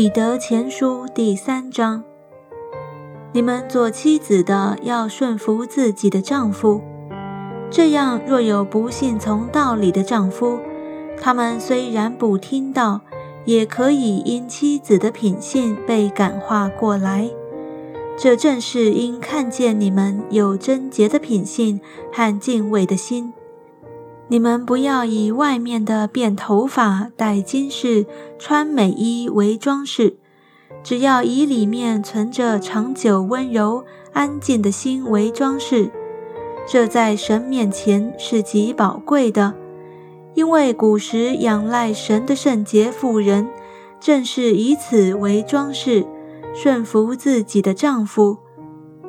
彼得前书第三章：你们做妻子的要顺服自己的丈夫，这样若有不信从道理的丈夫，他们虽然不听到，也可以因妻子的品性被感化过来。这正是因看见你们有贞洁的品性和敬畏的心。你们不要以外面的辫头发、戴金饰、穿美衣为装饰，只要以里面存着长久温柔安静的心为装饰。这在神面前是极宝贵的，因为古时仰赖神的圣洁妇人，正是以此为装饰，顺服自己的丈夫，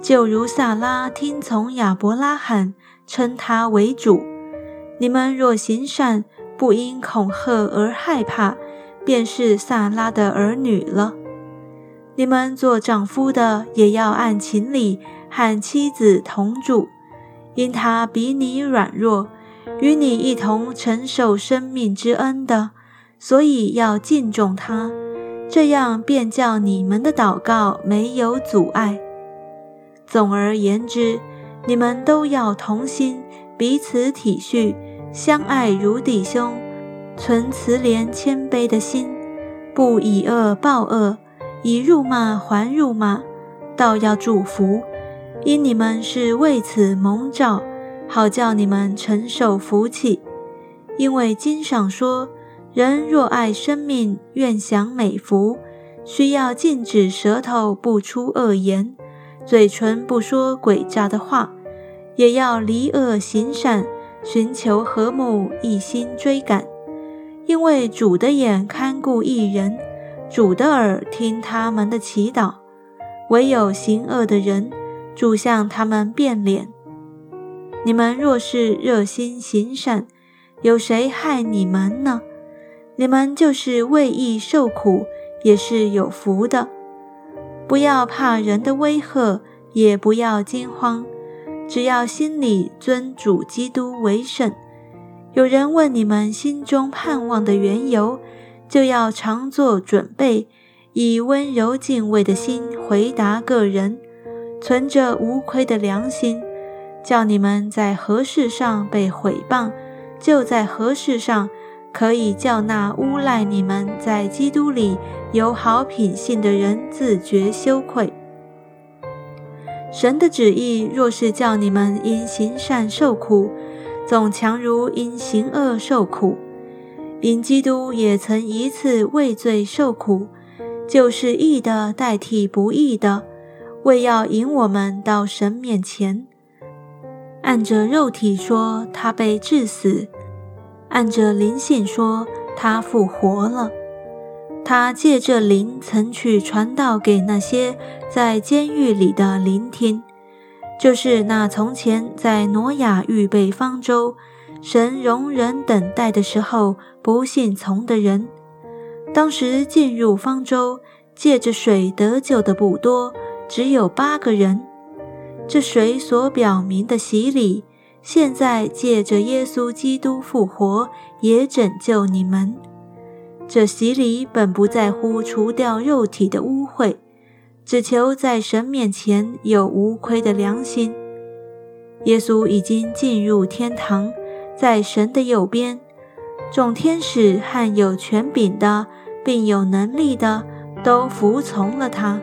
就如萨拉听从亚伯拉罕，称他为主。你们若行善，不因恐吓而害怕，便是萨拉的儿女了。你们做丈夫的，也要按情理和妻子同住，因他比你软弱，与你一同承受生命之恩的，所以要敬重他，这样便叫你们的祷告没有阻碍。总而言之，你们都要同心，彼此体恤。相爱如弟兄，存慈怜谦卑的心，不以恶报恶，以辱骂还辱骂，倒要祝福，因你们是为此蒙召，好叫你们承受福气。因为经上说，人若爱生命，愿享美福，需要禁止舌头不出恶言，嘴唇不说诡诈的话，也要离恶行善。寻求和睦，一心追赶，因为主的眼看顾一人，主的耳听他们的祈祷。唯有行恶的人，主向他们变脸。你们若是热心行善，有谁害你们呢？你们就是为义受苦，也是有福的。不要怕人的威吓，也不要惊慌。只要心里尊主基督为圣，有人问你们心中盼望的缘由，就要常做准备，以温柔敬畏的心回答个人，存着无愧的良心，叫你们在何事上被毁谤，就在何事上可以叫那诬赖你们在基督里有好品性的人自觉羞愧。神的旨意若是叫你们因行善受苦，总强如因行恶受苦。因基督也曾一次为罪受苦，就是义的代替不义的，为要引我们到神面前。按着肉体说，他被致死；按着灵性说，他复活了。他借着灵曾去传道给那些在监狱里的聆听，就是那从前在挪亚预备方舟、神容人等待的时候不信从的人。当时进入方舟借着水得救的不多，只有八个人。这水所表明的洗礼，现在借着耶稣基督复活，也拯救你们。这洗礼本不在乎除掉肉体的污秽，只求在神面前有无愧的良心。耶稣已经进入天堂，在神的右边，众天使和有权柄的，并有能力的，都服从了他。